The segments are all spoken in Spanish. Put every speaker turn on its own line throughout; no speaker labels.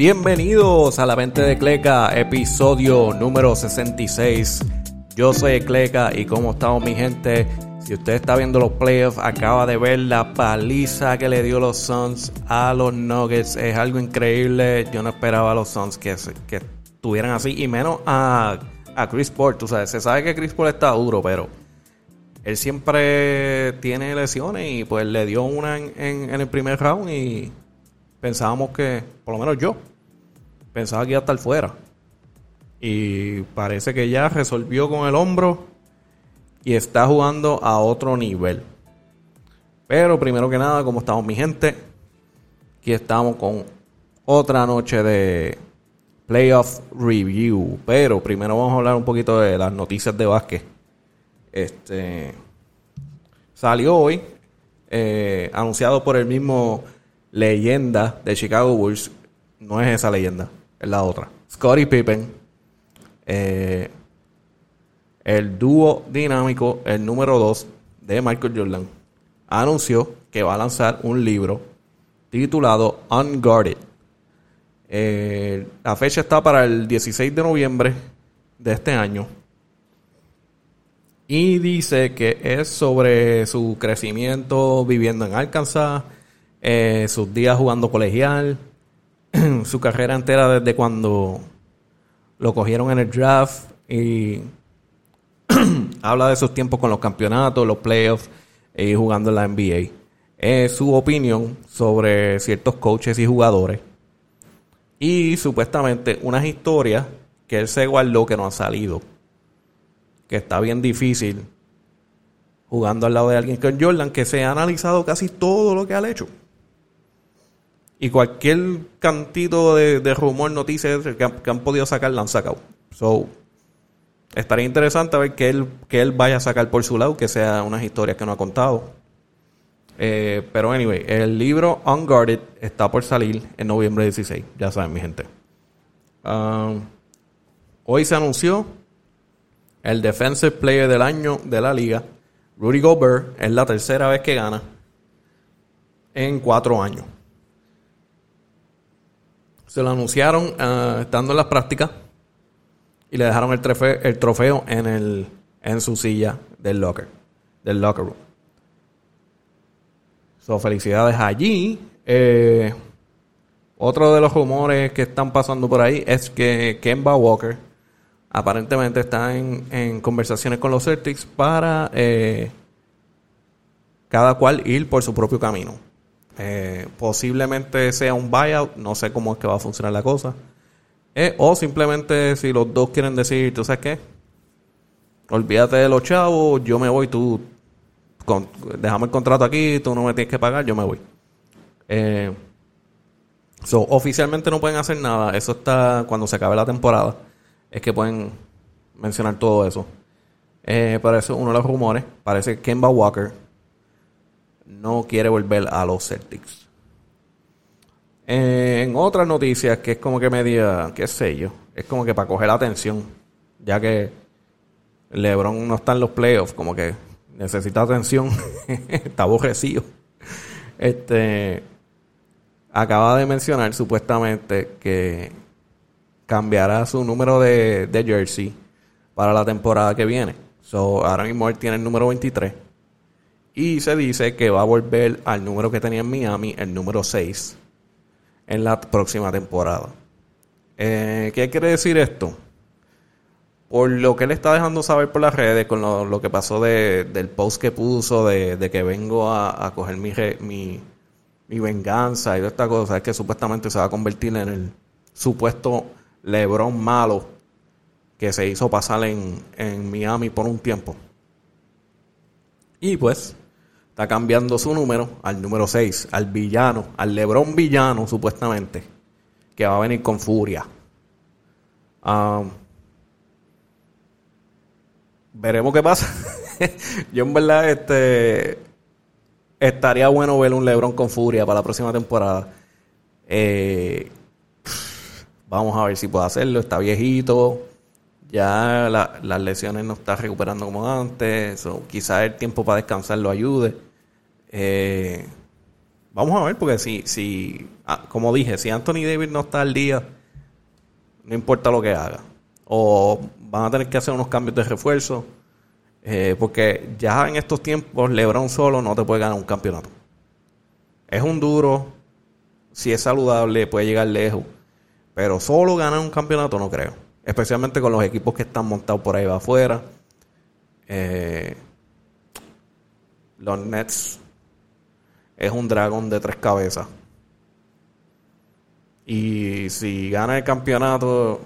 Bienvenidos a la Mente de Cleca, episodio número 66. Yo soy Cleca y como estamos mi gente, si usted está viendo los playoffs, acaba de ver la paliza que le dio los Suns a los Nuggets. Es algo increíble. Yo no esperaba a los Suns que, que estuvieran así y menos a, a Chris Paul. Tú sabes, se sabe que Chris Paul está duro, pero él siempre tiene lesiones y pues le dio una en, en el primer round y pensábamos que, por lo menos yo, Pensaba que iba a estar fuera. Y parece que ya resolvió con el hombro y está jugando a otro nivel. Pero primero que nada, como estamos mi gente, aquí estamos con otra noche de playoff review. Pero primero vamos a hablar un poquito de las noticias de básquet. Este salió hoy, eh, anunciado por el mismo leyenda de Chicago Bulls. No es esa leyenda es la otra. Scottie Pippen, eh, el dúo dinámico, el número 2 de Michael Jordan, anunció que va a lanzar un libro titulado Unguarded. Eh, la fecha está para el 16 de noviembre de este año. Y dice que es sobre su crecimiento viviendo en Arkansas, eh, sus días jugando colegial, su carrera entera desde cuando lo cogieron en el draft y habla de sus tiempos con los campeonatos, los playoffs y jugando en la NBA. Es su opinión sobre ciertos coaches y jugadores y supuestamente unas historias que él se guardó que no han salido. Que está bien difícil jugando al lado de alguien con Jordan que se ha analizado casi todo lo que ha hecho. Y cualquier cantito de, rumor, noticias que han, podido sacar, la han sacado. So, estaría interesante ver que él, que él vaya a sacar por su lado, que sea unas historias que no ha contado. Eh, pero anyway, el libro Unguarded está por salir en noviembre 16. Ya saben, mi gente. Um, hoy se anunció el Defensive Player del año de la liga. Rudy Gobert es la tercera vez que gana en cuatro años. Se lo anunciaron ah, estando en las prácticas y le dejaron el trofeo, en, el, en su silla del locker, del locker room. So, felicidades allí. Eh, otro de los rumores que están pasando por ahí es que Kemba Walker aparentemente está en, conversaciones con los Celtics para eh, cada cual ir por su propio camino. Eh, posiblemente sea un buyout, no sé cómo es que va a funcionar la cosa. Eh, o simplemente si los dos quieren decir, ¿tú sabes qué? Olvídate de los chavos, yo me voy, tú con, déjame el contrato aquí, tú no me tienes que pagar, yo me voy. Eh, so, oficialmente no pueden hacer nada, eso está cuando se acabe la temporada, es que pueden mencionar todo eso. Eh, pero eso uno de los rumores, parece que Kemba Walker no quiere volver a los Celtics. En otras noticias, que es como que media, qué sé yo, es como que para coger atención, ya que LeBron no está en los playoffs, como que necesita atención, está aborrecido. Este acaba de mencionar supuestamente que cambiará su número de, de jersey para la temporada que viene. So, ahora mismo él tiene el número 23 y se dice que va a volver al número que tenía en Miami, el número 6, en la próxima temporada. Eh, ¿Qué quiere decir esto? Por lo que él está dejando saber por las redes, con lo, que pasó del post que puso, de, que vengo a, coger mi, mi, venganza y esta cosa, es que supuestamente se va a convertir en el supuesto Lebron malo que se hizo pasar en, en Miami por un tiempo. Y pues, está cambiando su número al número 6, al villano, al Lebrón villano, supuestamente, que va a venir con furia. veremos qué pasa. Yo en verdad este estaría bueno ver un Lebron con furia para la próxima temporada. Eh, vamos a ver si puede hacerlo. Está viejito. Ya las lesiones no está recuperando como antes. Quizás el tiempo para descansar lo ayude. Eh, vamos a ver, porque si, si ah, como dije, si Anthony Davis no está al día, no importa lo que haga. O van a tener que hacer unos cambios de refuerzo. Eh, porque ya en estos tiempos, LeBron solo no te puede ganar un campeonato. Es un duro. Si es saludable, puede llegar lejos. Pero solo ganar un campeonato no creo. Especialmente con los equipos que están montados por ahí afuera. Eh, los Nets es un dragón de tres cabezas. Y si gana el campeonato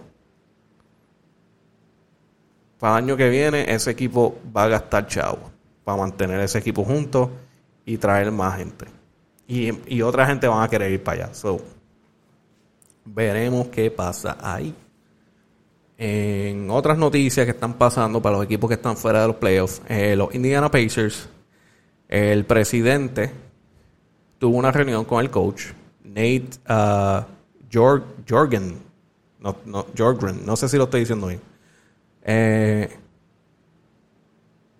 para el año que viene, ese equipo va a gastar chavo para mantener ese equipo junto y traer más gente. Y, otra gente van a querer ir para allá. So, veremos qué pasa ahí. En otras noticias que están pasando para los equipos que están fuera de los playoffs, eh, los Indiana Pacers, el presidente tuvo una reunión con el coach, Nate uh, Jorgen, no, no, Jorgen, no sé si lo estoy diciendo bien. Eh,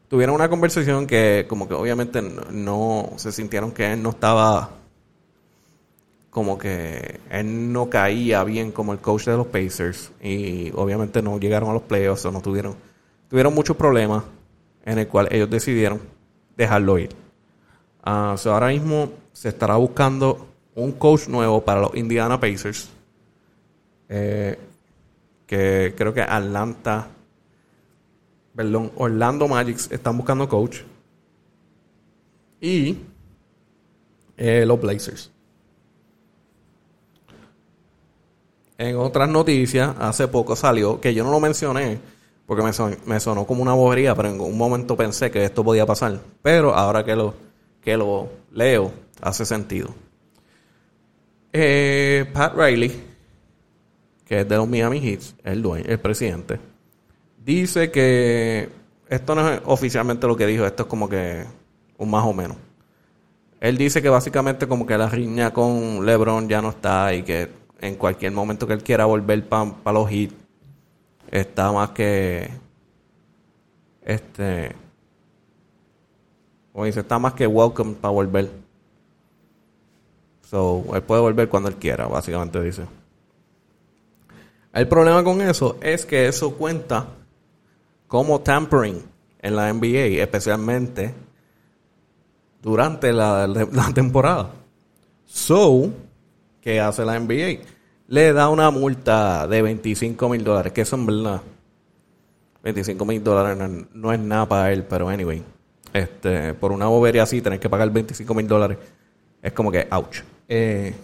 tuvieron una conversación que como que obviamente no, se sintieron que él no estaba como que él no caía bien como el coach de los Pacers y obviamente no llegaron a los playoffs o no tuvieron tuvieron muchos problemas en el cual ellos decidieron dejarlo ir. Uh, ahora mismo se estará buscando un coach nuevo para los Indiana Pacers. Eh, que creo que Atlanta, perdón, Orlando Magic están buscando coach. Y eh, los Blazers. En otras noticias, hace poco salió, que yo no lo mencioné, porque me, me sonó como una bobería, pero en un momento pensé que esto podía pasar. Pero ahora que lo, que lo leo, hace sentido. Eh, Pat Riley, que es de los Miami Heat, el dueño, el presidente, dice que esto no es oficialmente lo que dijo, esto es como que un más o menos. Él dice que básicamente como que la riña con LeBron ya no está y que en cualquier momento que él quiera volver para los Heat está más que este como dice, está más que welcome para volver. So, él puede volver cuando él quiera, básicamente dice. El problema con eso es que eso cuenta como tampering en la NBA, especialmente durante la, temporada. So, ¿qué hace la NBA? Le da una multa de 25 mil dólares, que eso en verdad, 25 mil dólares no, no, es nada para él, pero anyway. Este, por una bobería así, tener que pagar 25 mil dólares, es como que, ouch. Eh,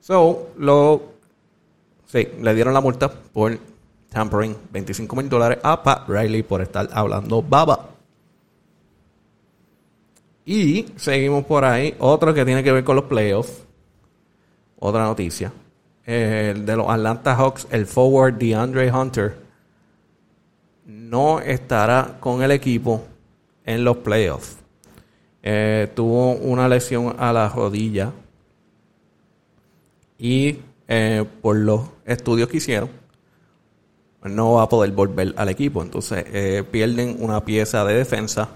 so, lo, sí, le dieron la multa por tampering, 25 mil dólares a Pat Riley por estar hablando baba. Y seguimos por ahí. Otro que tiene que ver con los playoffs. Otra noticia. De los Atlanta Hawks, el forward DeAndre Hunter no estará con el equipo en los playoffs. Eh, tuvo una lesión a la rodilla y eh, por los estudios que hicieron no va a poder volver al equipo. Entonces eh, pierden una pieza de defensa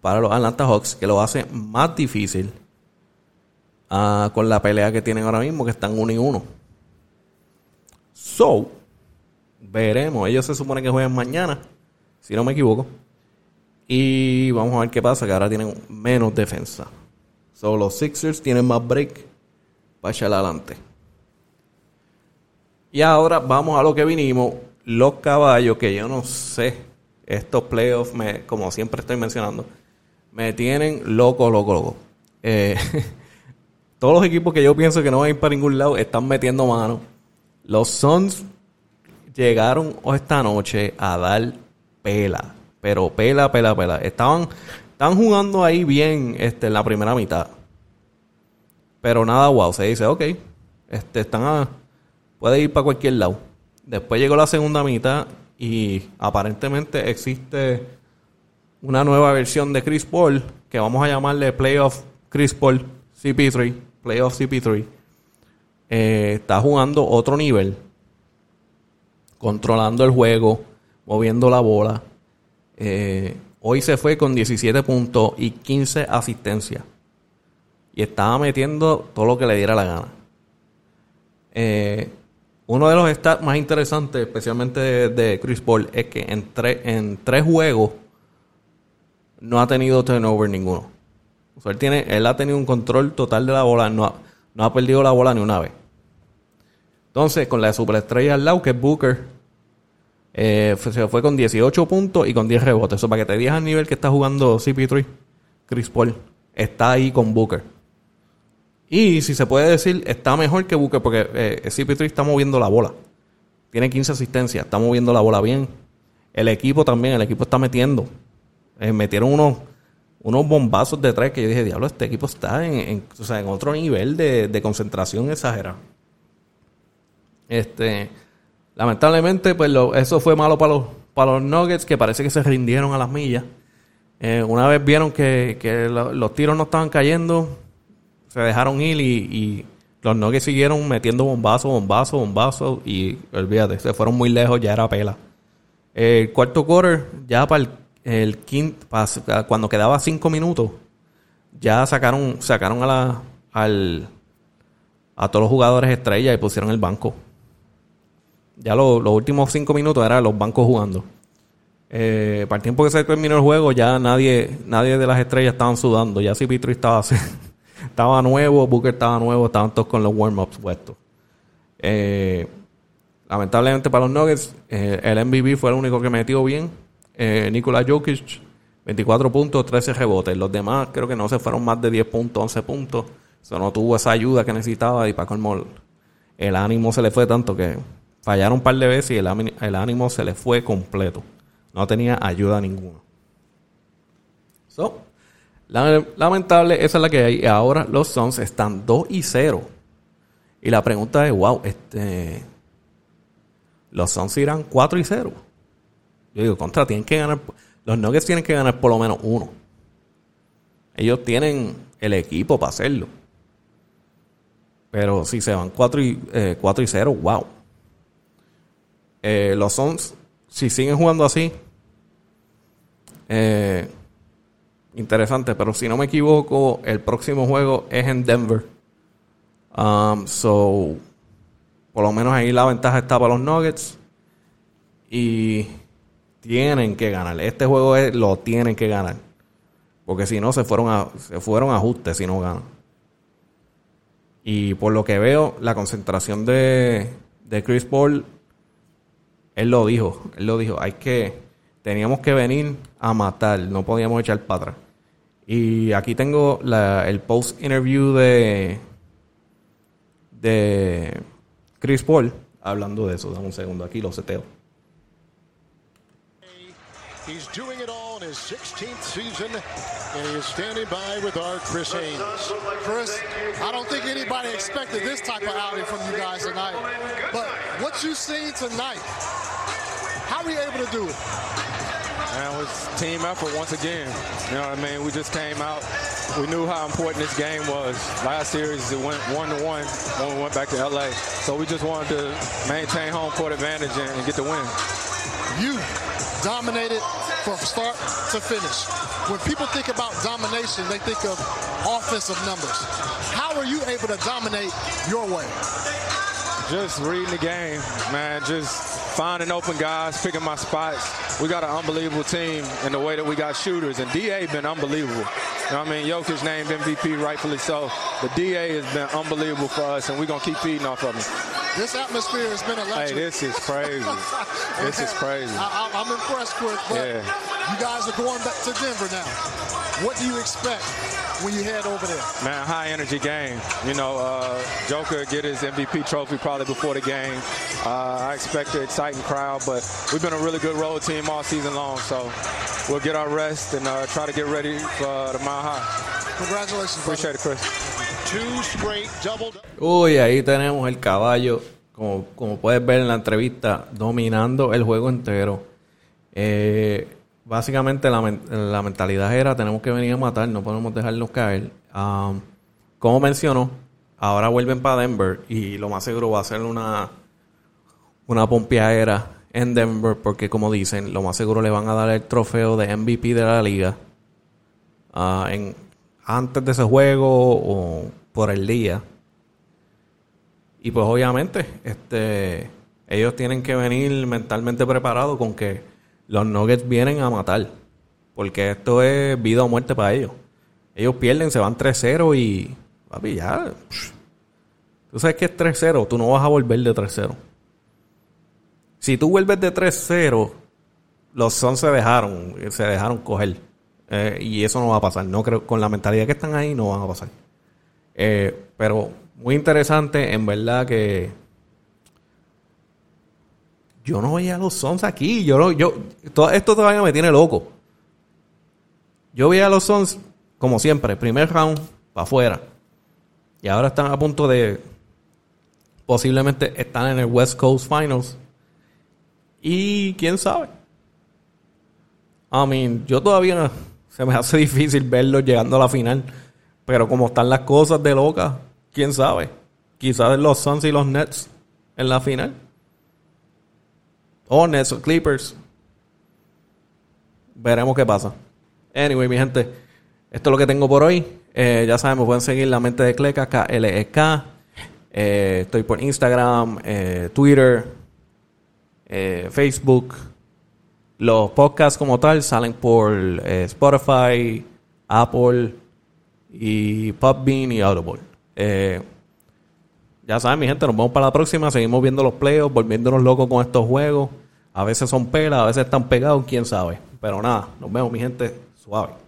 para los Atlanta Hawks que lo hace más difícil ah, con la pelea que tienen ahora mismo que están uno y uno. So, Veremos. Ellos se supone que juegan mañana, si no me equivoco. Y vamos a ver qué pasa, que ahora tienen menos defensa. Solo los Sixers tienen más break para echar adelante. Y ahora vamos a lo que vinimos. Los caballos, que yo no sé, estos playoffs, me, como siempre estoy mencionando, me tienen loco, loco, loco. Eh, todos los equipos que yo pienso que no van a ir para ningún lado están metiendo mano. Los Suns llegaron esta noche a dar pela. Pero pela, pela, pela. Estaban, estaban jugando ahí bien este, en la primera mitad. Pero nada, wow. Se dice, ok, este, están a, puede ir para cualquier lado. Después llegó la segunda mitad y aparentemente existe una nueva versión de Chris Paul que vamos a llamarle Playoff Chris Paul CP3. Playoff CP3. Eh, está jugando otro nivel controlando el juego, moviendo la bola. Eh, hoy se fue con 17 puntos y 15 asistencias. y estaba metiendo todo lo que le diera la gana. Eh, uno de los stats más interesantes, especialmente de, Chris Paul, es que en, en tres juegos no ha tenido turnover ninguno. Él, tiene, él ha tenido un control total de la bola, no ha, no ha perdido la bola ni una vez. Entonces, con la superestrella al lado, que es Booker, eh, se fue con 18 puntos y con 10 rebotes. Eso para que te digas al nivel que está jugando CP3, Chris Paul, está ahí con Booker. Y si se puede decir, está mejor que Booker porque eh, CP3 está moviendo la bola. Tiene 15 asistencias, está moviendo la bola bien. El equipo también, el equipo está metiendo. Eh, metieron unos, unos bombazos de tres que yo dije, diablo, este equipo está en, otro nivel de, concentración exagerado. Este, lamentablemente, pues eso fue malo para los, para los Nuggets, que parece que se rindieron a las millas. Eh, una vez vieron que, los tiros no estaban cayendo, se dejaron ir y, los Nuggets siguieron metiendo bombazos, bombazos, bombazos y olvídate, se fueron muy lejos, ya era pela. El cuarto quarter, ya para el quinto, cuando quedaba cinco minutos, ya sacaron, sacaron a la, al, a todos los jugadores estrellas y pusieron el banco. Ya los últimos cinco minutos eran los bancos jugando. Eh, para el tiempo que se terminó el juego, ya nadie, nadie de las estrellas estaban sudando. Ya si Pitri estaba, estaba nuevo, Booker estaba nuevo, estaban todos con los warm-ups puestos. Eh, lamentablemente para los Nuggets, eh, el MVP fue el único que metió bien eh, Nikola Jokic, 24 puntos, 13 rebotes. Los demás creo que no se fueron más de 10 puntos, 11 puntos. Eso no tuvo esa ayuda que necesitaba y para colmo el ánimo se le fue tanto que fallaron un par de veces y el, ánimo se le fue completo. No tenía ayuda ninguna. So, lamentable, esa es la que hay. Ahora los Suns están 2 y 0. Y la pregunta es, wow, este, los Suns irán 4 y 0. Yo digo, contra, tienen que ganar. Los Nuggets tienen que ganar por lo menos uno. Ellos tienen el equipo para hacerlo. Pero si se van 4 y, eh, y 0, wow. Eh, los Suns, si siguen jugando así, eh, interesante, pero si no me equivoco, el próximo juego es en Denver. Um, so, por lo menos ahí la ventaja está para los Nuggets. Y tienen que ganar. Este juego es, lo tienen que ganar. Porque si no, se fueron a, se fueron ajustes si no ganan. Y por lo que veo, la concentración de, de Chris Paul, él lo dijo, él lo dijo, hay que, teníamos que venir a matar, no podíamos echar para atrás. Y aquí tengo el post interview de, de Chris Paul hablando de eso. Dame un segundo, aquí lo seteo. He's doing it all in his 16th season, and he is standing by with our Chris Haynes.
Chris, I don't think anybody expected this type of outing from you guys tonight. But what you seen tonight, how were you able to do it?
Man, it was team effort once again. You know what I mean? We just came out. We knew how important this game was. Last series it went one to one when we went back to LA. So we just wanted to maintain home court advantage and, and get the win.
You dominated from start to finish. When people think about domination, they think of offensive numbers. How are you able to dominate your way?
Just reading the game, man. Just finding open guys, picking my spots. We got an unbelievable team in the way that we got shooters, and DA been unbelievable. You know I mean? Jokic named MVP, rightfully so. The DA has been unbelievable for us, and we're going to keep feeding off of him.
This atmosphere has been electric.
Hey, this is crazy. this is crazy.
I, am I'm impressed with, but yeah. you guys are going back to Denver now. What do you expect when you head over there?
Man, high energy game. You know, uh, Joker get his MVP trophy probably before the game. Uh, I expect an exciting crowd, but we've been a really good road team all season long, so we'll get our rest and uh, try to get ready for uh, the Mile High.
Congratulations.
Appreciate
brother.
it, Chris.
Uy, ahí tenemos el caballo, como, como puedes ver en la entrevista, dominando el juego entero. Eh, básicamente la, mentalidad era, tenemos que venir a matar, no podemos dejarnos caer. Um, como mencionó, ahora vuelven para Denver y lo más seguro va a ser una, una pompeadera en Denver porque como dicen, lo más seguro le van a dar el trofeo de MVP de la liga uh, en, antes de ese juego por el día. Y pues obviamente, este, ellos tienen que venir mentalmente preparados con que los Nuggets vienen a matar. Porque esto es vida o muerte para ellos. Ellos pierden, se van 3-0 y. Papi, ya. Tú sabes que es 3-0, tú no vas a volver de 3-0. Si tú vuelves de 3-0, los Suns se dejaron, se dejaron coger. Eh, y eso no va a pasar. No creo, con la mentalidad que están ahí, no van a pasar. Eh, pero muy interesante, en verdad que yo no veía a los Sons aquí. Yo no, yo, todo esto todavía me tiene loco. Yo veía a los Sons, como siempre, primer round para afuera. Y ahora están a punto de. Posiblemente están en el West Coast Finals. Y quién sabe. I mean, yo todavía se me hace difícil verlos llegando a la final. Pero como están las cosas de loca, quién sabe. Quizás los Suns y los Nets en la final. O Nets o Clippers. Veremos qué pasa. Anyway, mi gente, esto es lo que tengo por hoy. Eh, ya saben, me pueden seguir la mente de Cleca, K-L-E-K. Eh, estoy por Instagram, eh, Twitter, Facebook. Los podcasts como tal salen por Spotify, Apple y Podbean y Audible. ya saben, mi gente, nos vemos para la próxima. Seguimos viendo los playoffs, volviéndonos locos con estos juegos. A veces son pelas, a veces están pegados, quién sabe. Pero nada, nos vemos, mi gente. Suave.